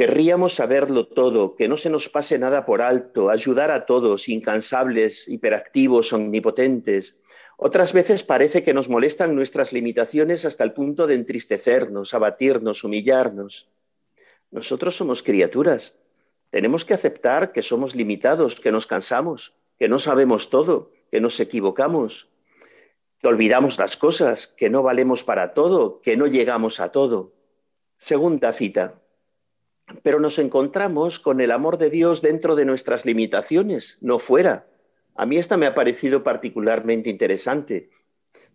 querríamos saberlo todo, que no se nos pase nada por alto, ayudar a todos, incansables, hiperactivos, omnipotentes. Otras veces parece que nos molestan nuestras limitaciones hasta el punto de entristecernos, abatirnos, humillarnos. Nosotros somos criaturas. Tenemos que aceptar que somos limitados, que nos cansamos, que no sabemos todo, que nos equivocamos, que olvidamos las cosas, que no valemos para todo, que no llegamos a todo. Segunda cita. Pero nos encontramos con el amor de Dios dentro de nuestras limitaciones, no fuera. A mí esta me ha parecido particularmente interesante.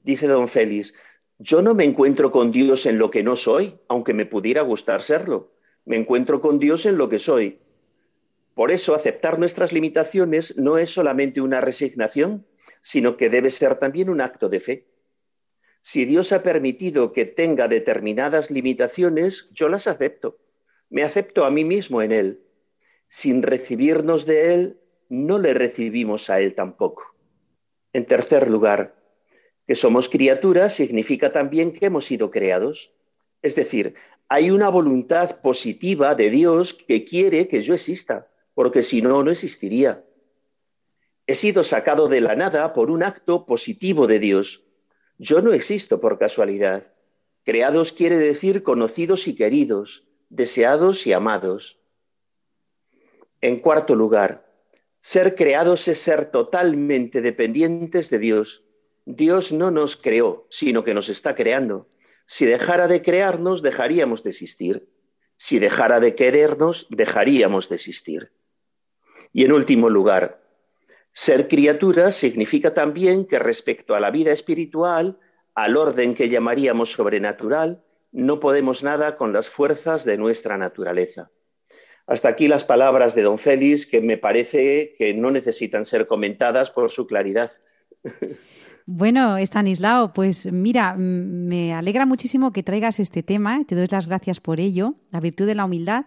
Dice don Félix, yo no me encuentro con Dios en lo que no soy, aunque me pudiera gustar serlo. Me encuentro con Dios en lo que soy. Por eso aceptar nuestras limitaciones no es solamente una resignación, sino que debe ser también un acto de fe. Si Dios ha permitido que tenga determinadas limitaciones, yo las acepto. Me acepto a mí mismo en Él. Sin recibirnos de Él, no le recibimos a Él tampoco. En tercer lugar, que somos criaturas significa también que hemos sido creados. Es decir, hay una voluntad positiva de Dios que quiere que yo exista, porque si no, no existiría. He sido sacado de la nada por un acto positivo de Dios. Yo no existo por casualidad. Creados quiere decir conocidos y queridos, deseados y amados. En cuarto lugar, ser creados es ser totalmente dependientes de Dios Dios no nos creó, sino que nos está creando. Si dejara de crearnos, dejaríamos de existir. Si dejara de querernos, dejaríamos de existir. Y en último lugar, ser criatura significa también que respecto a la vida espiritual, al orden que llamaríamos sobrenatural, no podemos nada con las fuerzas de nuestra naturaleza. Hasta aquí las palabras de don Félix, que me parece que no necesitan ser comentadas por su claridad. Bueno, Estanislao, pues mira, me alegra muchísimo que traigas este tema, te doy las gracias por ello, la virtud de la humildad.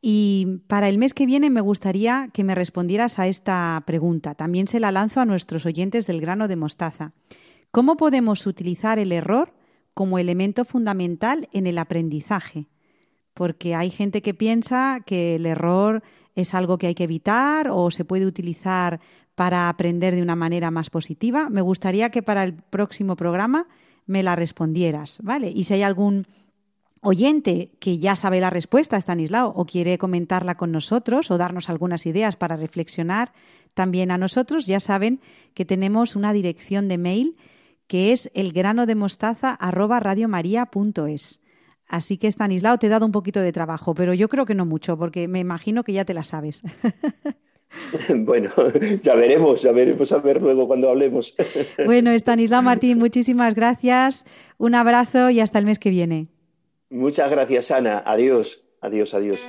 Y para el mes que viene me gustaría que me respondieras a esta pregunta. También se la lanzo a nuestros oyentes del grano de mostaza. ¿Cómo podemos utilizar el error como elemento fundamental en el aprendizaje? Porque hay gente que piensa que el error es algo que hay que evitar o se puede utilizar para aprender de una manera más positiva. Me gustaría que para el próximo programa me la respondieras, ¿vale? Y si hay algún oyente que ya sabe la respuesta, Stanislao, o quiere comentarla con nosotros o darnos algunas ideas para reflexionar también a nosotros, ya saben que tenemos una dirección de mail que es elgranodemostaza@radiomaria.es. Así que Stanislao te he dado un poquito de trabajo, pero yo creo que no mucho, porque me imagino que ya te la sabes. Bueno, ya veremos, ya veremos a ver luego cuando hablemos. Bueno, Stanislao Martín, muchísimas gracias. Un abrazo y hasta el mes que viene. Muchas gracias, Ana. Adiós, adiós, adiós.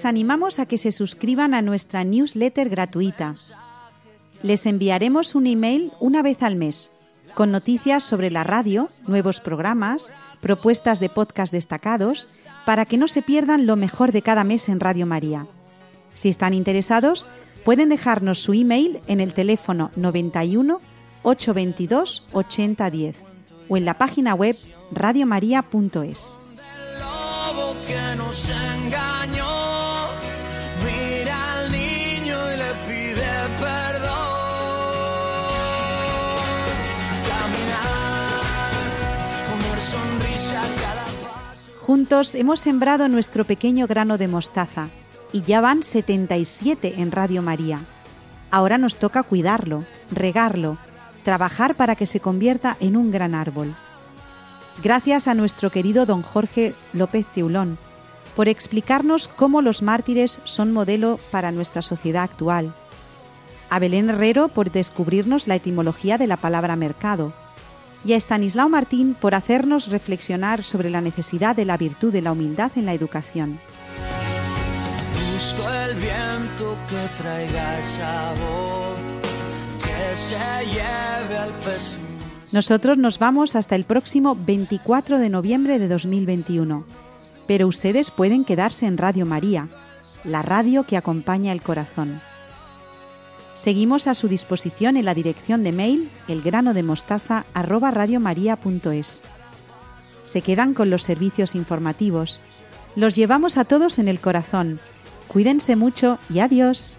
Les animamos a que se suscriban a nuestra newsletter gratuita. Les enviaremos un email una vez al mes con noticias sobre la radio, nuevos programas, propuestas de podcast destacados, para que no se pierdan lo mejor de cada mes en Radio María. Si están interesados, pueden dejarnos su email en el teléfono 91 822 8010 o en la página web radiomaria.es. Juntos hemos sembrado nuestro pequeño grano de mostaza y ya van 77 en Radio María. Ahora nos toca cuidarlo, regarlo, trabajar para que se convierta en un gran árbol. Gracias a nuestro querido don Jorge López Teulón por explicarnos cómo los mártires son modelo para nuestra sociedad actual. A Belén Herrero por descubrirnos la etimología de la palabra mercado. Y a Estanislao Martín por hacernos reflexionar sobre la necesidad de la virtud de la humildad en la educación. Busco el viento que traiga esa voz, que se lleve al pesimismo. Nosotros nos vamos hasta el próximo 24 de noviembre de 2021, pero ustedes pueden quedarse en Radio María, la radio que acompaña el corazón. Seguimos a su disposición en la dirección de mail elgranodemostaza@radiomaria.es. Se quedan con los servicios informativos. Los llevamos a todos en el corazón. Cuídense mucho y adiós.